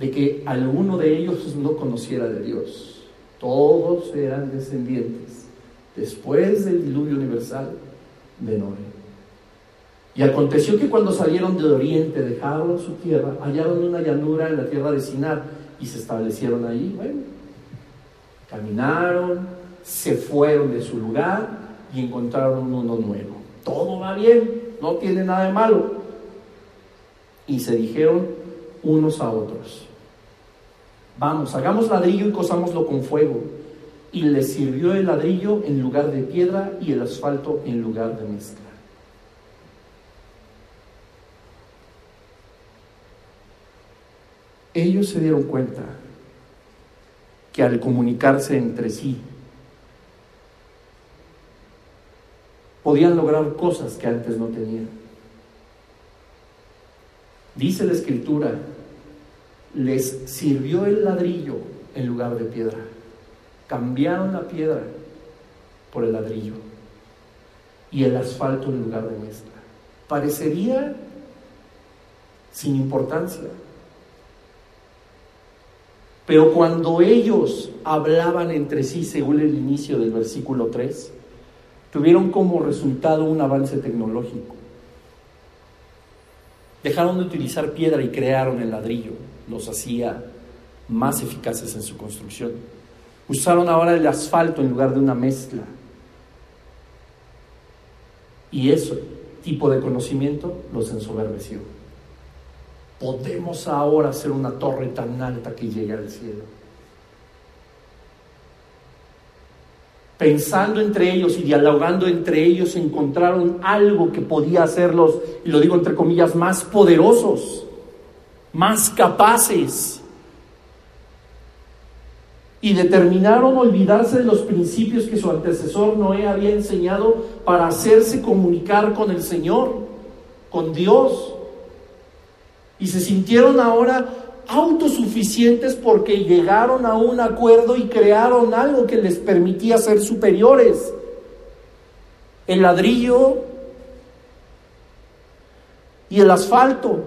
S1: de que alguno de ellos no conociera de Dios. Todos eran descendientes, después del diluvio universal, de Noé. Y aconteció que cuando salieron de oriente, dejaron su tierra, hallaron una llanura en la tierra de Sinar y se establecieron ahí. Bueno, caminaron, se fueron de su lugar y encontraron uno nuevo. Todo va bien, no tiene nada de malo. Y se dijeron unos a otros, vamos, hagamos ladrillo y cosámoslo con fuego. Y les sirvió el ladrillo en lugar de piedra y el asfalto en lugar de mezcla. Ellos se dieron cuenta que al comunicarse entre sí podían lograr cosas que antes no tenían. Dice la escritura, les sirvió el ladrillo en lugar de piedra. Cambiaron la piedra por el ladrillo y el asfalto en lugar de mezcla. Parecería sin importancia, pero cuando ellos hablaban entre sí, según el inicio del versículo 3, tuvieron como resultado un avance tecnológico. Dejaron de utilizar piedra y crearon el ladrillo. Los hacía más eficaces en su construcción. Usaron ahora el asfalto en lugar de una mezcla. Y ese tipo de conocimiento los ensoberbeció podemos ahora hacer una torre tan alta que llegue al cielo. Pensando entre ellos y dialogando entre ellos, encontraron algo que podía hacerlos, y lo digo entre comillas, más poderosos, más capaces. Y determinaron olvidarse de los principios que su antecesor Noé había enseñado para hacerse comunicar con el Señor, con Dios y se sintieron ahora autosuficientes porque llegaron a un acuerdo y crearon algo que les permitía ser superiores. El ladrillo y el asfalto.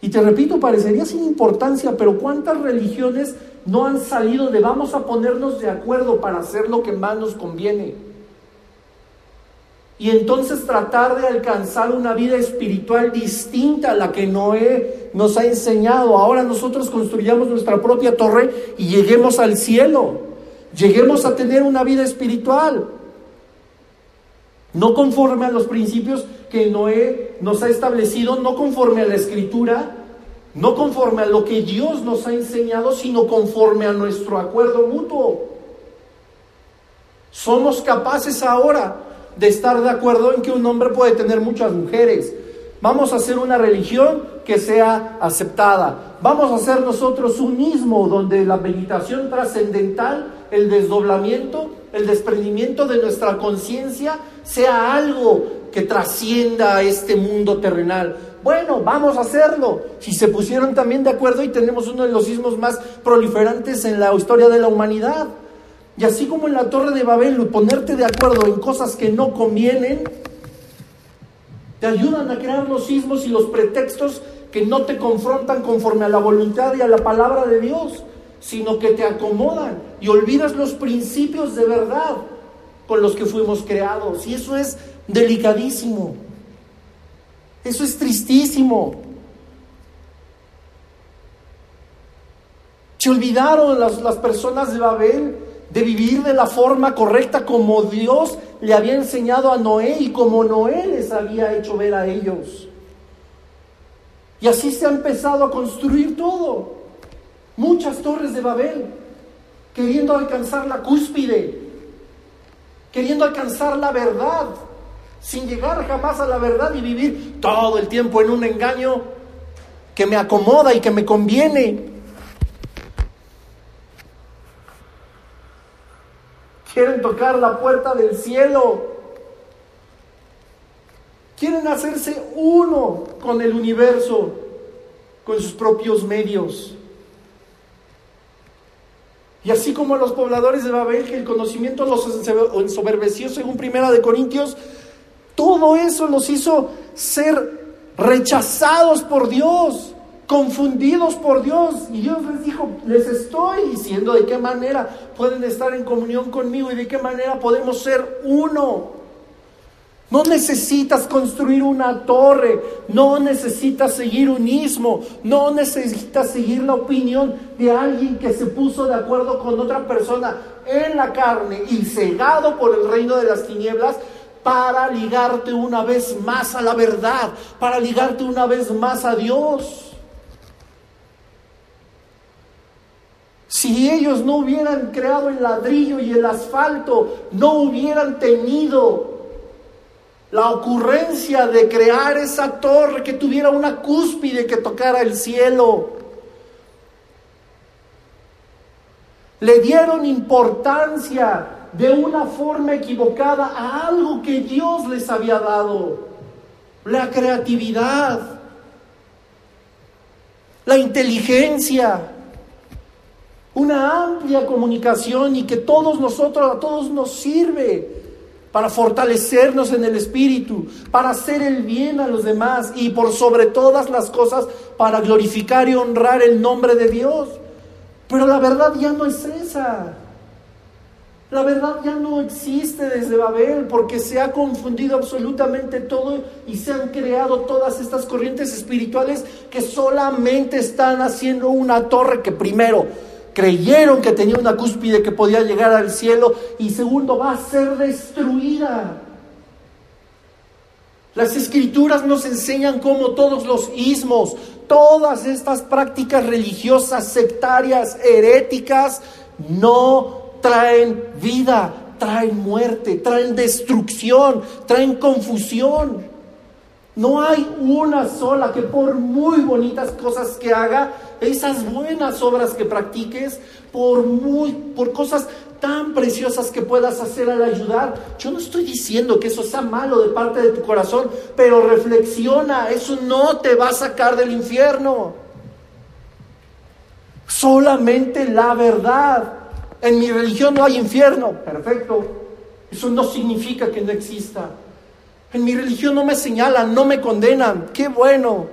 S1: Y te repito, parecería sin importancia, pero ¿cuántas religiones no han salido de vamos a ponernos de acuerdo para hacer lo que más nos conviene? Y entonces tratar de alcanzar una vida espiritual distinta a la que Noé nos ha enseñado. Ahora nosotros construyamos nuestra propia torre y lleguemos al cielo, lleguemos a tener una vida espiritual. no conforme a los principios que Noé nos ha establecido, no conforme a la escritura, no conforme a lo que Dios nos ha enseñado, sino conforme a nuestro acuerdo mutuo. Somos capaces ahora de estar de acuerdo en que un hombre puede tener muchas mujeres. Vamos a hacer una religión que sea aceptada. Vamos a hacer nosotros un mismo donde la meditación trascendental, el desdoblamiento, el desprendimiento de nuestra conciencia sea algo que trascienda a este mundo terrenal. Bueno, vamos a hacerlo. Si se pusieron también de acuerdo y tenemos uno de los sismos más proliferantes en la historia de la humanidad. Y así como en la Torre de Babel, ponerte de acuerdo en cosas que no convienen, te ayudan a crear los sismos y los pretextos que no te confrontan conforme a la voluntad y a la palabra de Dios, sino que te acomodan y olvidas los principios de verdad con los que fuimos creados. Y eso es delicadísimo. Eso es tristísimo. Se olvidaron las, las personas de Babel de vivir de la forma correcta como Dios le había enseñado a Noé y como Noé les había hecho ver a ellos. Y así se ha empezado a construir todo. Muchas torres de Babel, queriendo alcanzar la cúspide, queriendo alcanzar la verdad, sin llegar jamás a la verdad y vivir todo el tiempo en un engaño que me acomoda y que me conviene. Quieren tocar la puerta del cielo. Quieren hacerse uno con el universo, con sus propios medios. Y así como los pobladores de Babel, que el conocimiento los ensoberbeció según Primera de Corintios, todo eso los hizo ser rechazados por Dios confundidos por Dios. Y Dios les dijo, les estoy diciendo de qué manera pueden estar en comunión conmigo y de qué manera podemos ser uno. No necesitas construir una torre, no necesitas seguir un ismo, no necesitas seguir la opinión de alguien que se puso de acuerdo con otra persona en la carne y cegado por el reino de las tinieblas para ligarte una vez más a la verdad, para ligarte una vez más a Dios. Si ellos no hubieran creado el ladrillo y el asfalto, no hubieran tenido la ocurrencia de crear esa torre que tuviera una cúspide que tocara el cielo. Le dieron importancia de una forma equivocada a algo que Dios les había dado. La creatividad, la inteligencia, una amplia comunicación y que todos nosotros, a todos nos sirve para fortalecernos en el espíritu, para hacer el bien a los demás y por sobre todas las cosas para glorificar y honrar el nombre de Dios. Pero la verdad ya no es esa. La verdad ya no existe desde Babel porque se ha confundido absolutamente todo y se han creado todas estas corrientes espirituales que solamente están haciendo una torre que primero creyeron que tenía una cúspide que podía llegar al cielo y segundo va a ser destruida. Las escrituras nos enseñan cómo todos los ismos, todas estas prácticas religiosas, sectarias, heréticas, no traen vida, traen muerte, traen destrucción, traen confusión. No hay una sola que por muy bonitas cosas que haga, esas buenas obras que practiques, por muy por cosas tan preciosas que puedas hacer al ayudar. Yo no estoy diciendo que eso sea malo de parte de tu corazón, pero reflexiona, eso no te va a sacar del infierno. Solamente la verdad. En mi religión no hay infierno. Perfecto. Eso no significa que no exista. En mi religión no me señalan, no me condenan. Qué bueno.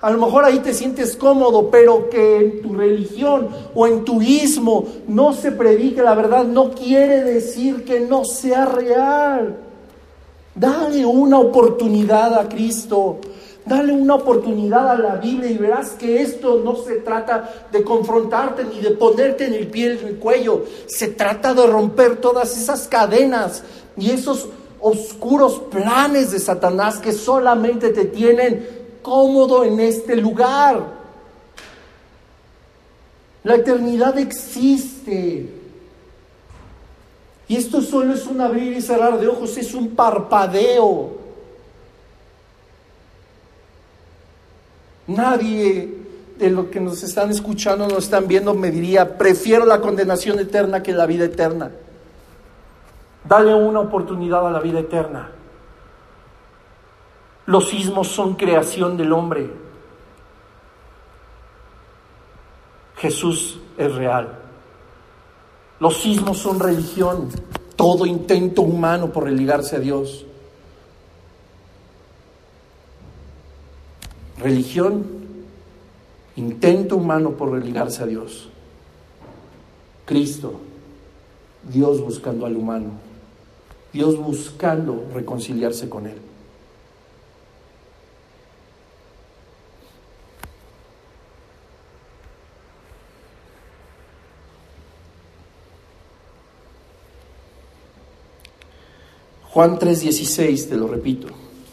S1: A lo mejor ahí te sientes cómodo, pero que en tu religión o en tu ismo no se predique la verdad no quiere decir que no sea real. Dale una oportunidad a Cristo. Dale una oportunidad a la Biblia y verás que esto no se trata de confrontarte ni de ponerte en el pie en el cuello. Se trata de romper todas esas cadenas y esos oscuros planes de Satanás que solamente te tienen cómodo en este lugar. La eternidad existe. Y esto solo es un abrir y cerrar de ojos, es un parpadeo. Nadie de los que nos están escuchando, nos están viendo, me diría, prefiero la condenación eterna que la vida eterna. Dale una oportunidad a la vida eterna. Los sismos son creación del hombre. Jesús es real. Los sismos son religión. Todo intento humano por religarse a Dios. Religión, intento humano por religarse a Dios. Cristo, Dios buscando al humano. Dios buscando reconciliarse con Él. Juan 3:16, te lo repito.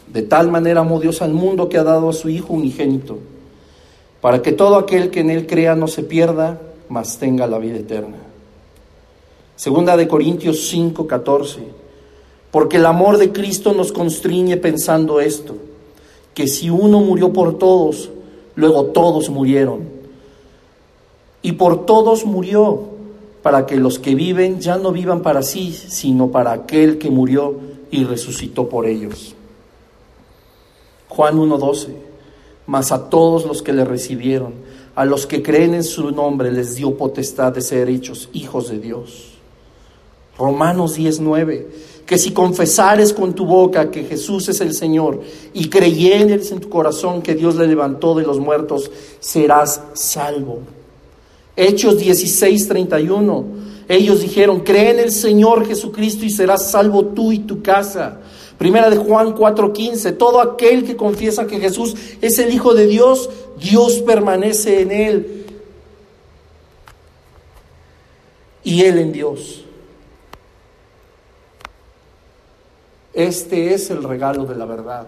S1: De tal manera amó Dios al mundo que ha dado a su Hijo unigénito, para que todo aquel que en Él crea no se pierda, mas tenga la vida eterna. Segunda de Corintios 5:14. Porque el amor de Cristo nos constriñe pensando esto, que si uno murió por todos, luego todos murieron. Y por todos murió, para que los que viven ya no vivan para sí, sino para aquel que murió y resucitó por ellos. Juan 1.12, mas a todos los que le recibieron, a los que creen en su nombre, les dio potestad de ser hechos hijos de Dios. Romanos 19 que si confesares con tu boca que Jesús es el Señor y creyeres en tu corazón que Dios le levantó de los muertos, serás salvo. Hechos 16, 31. Ellos dijeron, cree en el Señor Jesucristo y serás salvo tú y tu casa. Primera de Juan 4:15, todo aquel que confiesa que Jesús es el Hijo de Dios, Dios permanece en él y él en Dios. Este es el regalo de la verdad.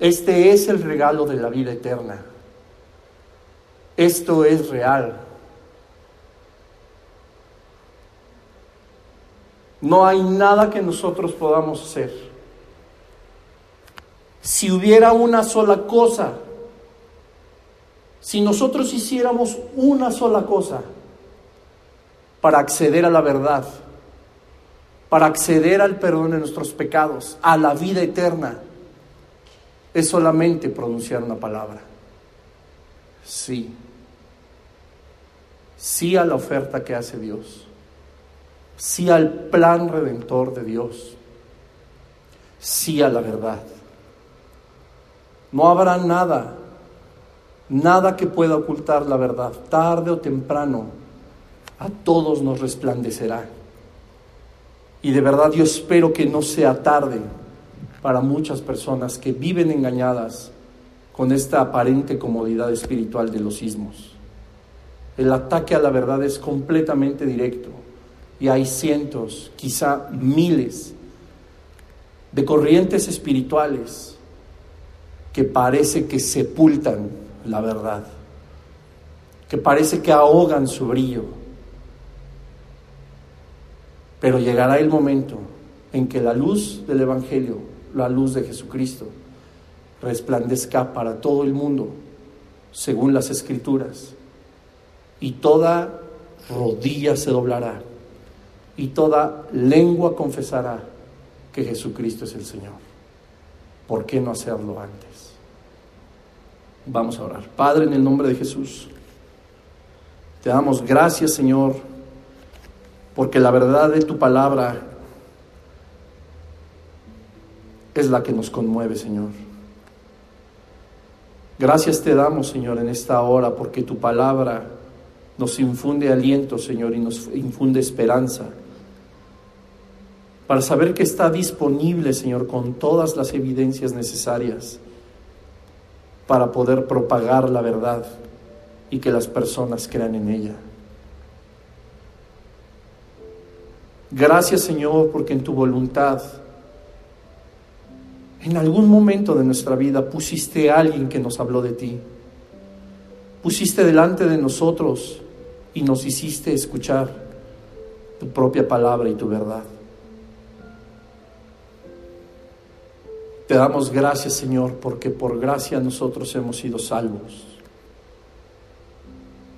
S1: Este es el regalo de la vida eterna. Esto es real. No hay nada que nosotros podamos hacer. Si hubiera una sola cosa, si nosotros hiciéramos una sola cosa para acceder a la verdad, para acceder al perdón de nuestros pecados, a la vida eterna, es solamente pronunciar una palabra. Sí. Sí a la oferta que hace Dios. Sí al plan redentor de Dios. Sí a la verdad. No habrá nada, nada que pueda ocultar la verdad. Tarde o temprano, a todos nos resplandecerá. Y de verdad yo espero que no sea tarde para muchas personas que viven engañadas con esta aparente comodidad espiritual de los sismos. El ataque a la verdad es completamente directo y hay cientos, quizá miles de corrientes espirituales que parece que sepultan la verdad, que parece que ahogan su brillo pero llegará el momento en que la luz del Evangelio, la luz de Jesucristo, resplandezca para todo el mundo, según las Escrituras, y toda rodilla se doblará, y toda lengua confesará que Jesucristo es el Señor. ¿Por qué no hacerlo antes? Vamos a orar. Padre, en el nombre de Jesús, te damos gracias, Señor porque la verdad de tu palabra es la que nos conmueve, Señor. Gracias te damos, Señor, en esta hora, porque tu palabra nos infunde aliento, Señor, y nos infunde esperanza, para saber que está disponible, Señor, con todas las evidencias necesarias para poder propagar la verdad y que las personas crean en ella. Gracias Señor porque en tu voluntad, en algún momento de nuestra vida pusiste a alguien que nos habló de ti. Pusiste delante de nosotros y nos hiciste escuchar tu propia palabra y tu verdad. Te damos gracias, Señor, porque por gracia nosotros hemos sido salvos.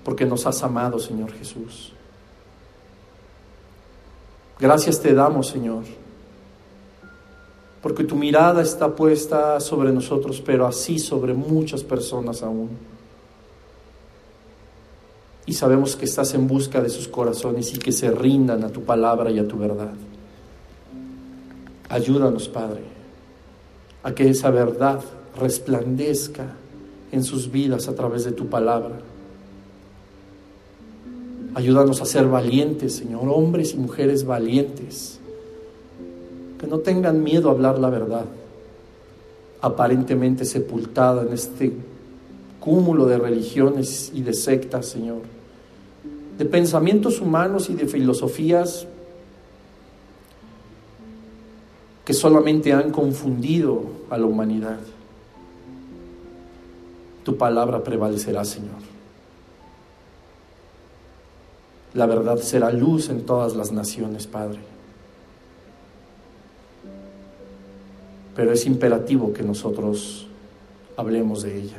S1: Porque nos has amado, Señor Jesús. Gracias te damos, Señor, porque tu mirada está puesta sobre nosotros, pero así sobre muchas personas aún. Y sabemos que estás en busca de sus corazones y que se rindan a tu palabra y a tu verdad. Ayúdanos, Padre, a que esa verdad resplandezca en sus vidas a través de tu palabra. Ayúdanos a ser valientes, Señor, hombres y mujeres valientes, que no tengan miedo a hablar la verdad, aparentemente sepultada en este cúmulo de religiones y de sectas, Señor, de pensamientos humanos y de filosofías que solamente han confundido a la humanidad. Tu palabra prevalecerá, Señor. La verdad será luz en todas las naciones, Padre. Pero es imperativo que nosotros hablemos de ella.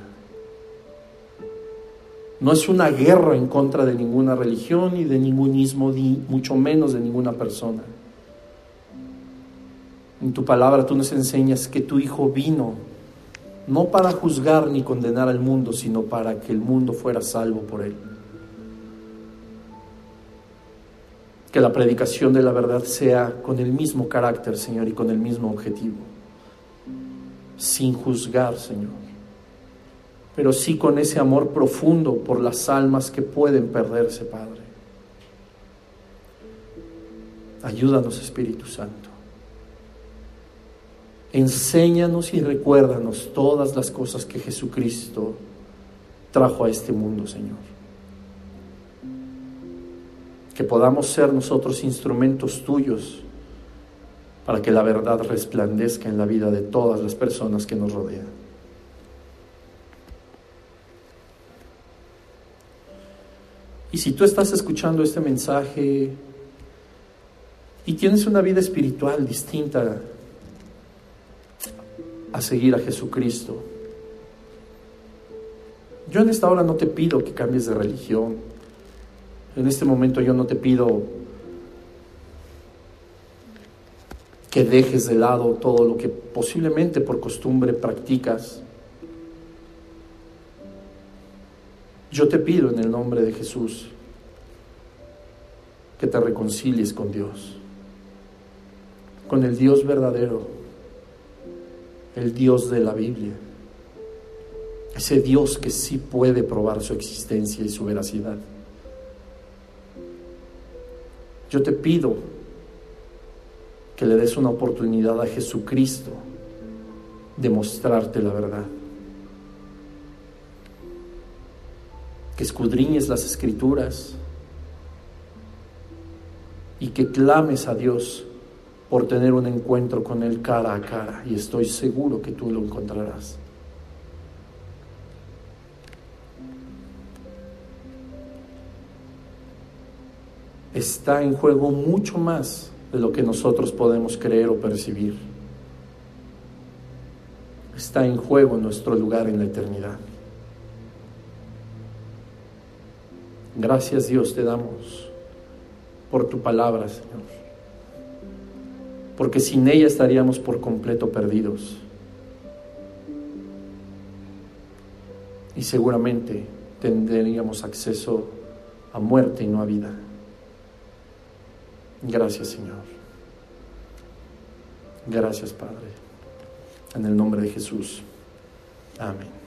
S1: No es una guerra en contra de ninguna religión ni de ningún ismo, ni mucho menos de ninguna persona. En tu palabra tú nos enseñas que tu Hijo vino no para juzgar ni condenar al mundo, sino para que el mundo fuera salvo por él. Que la predicación de la verdad sea con el mismo carácter, Señor, y con el mismo objetivo. Sin juzgar, Señor. Pero sí con ese amor profundo por las almas que pueden perderse, Padre. Ayúdanos, Espíritu Santo. Enséñanos y recuérdanos todas las cosas que Jesucristo trajo a este mundo, Señor que podamos ser nosotros instrumentos tuyos para que la verdad resplandezca en la vida de todas las personas que nos rodean. Y si tú estás escuchando este mensaje y tienes una vida espiritual distinta a seguir a Jesucristo, yo en esta hora no te pido que cambies de religión, en este momento yo no te pido que dejes de lado todo lo que posiblemente por costumbre practicas. Yo te pido en el nombre de Jesús que te reconcilies con Dios, con el Dios verdadero, el Dios de la Biblia, ese Dios que sí puede probar su existencia y su veracidad. Yo te pido que le des una oportunidad a Jesucristo de mostrarte la verdad. Que escudriñes las escrituras y que clames a Dios por tener un encuentro con Él cara a cara. Y estoy seguro que tú lo encontrarás. Está en juego mucho más de lo que nosotros podemos creer o percibir. Está en juego nuestro lugar en la eternidad. Gracias Dios te damos por tu palabra, Señor. Porque sin ella estaríamos por completo perdidos. Y seguramente tendríamos acceso a muerte y no a vida. Gracias, Señor. Gracias, Padre. En el nombre de Jesús. Amén.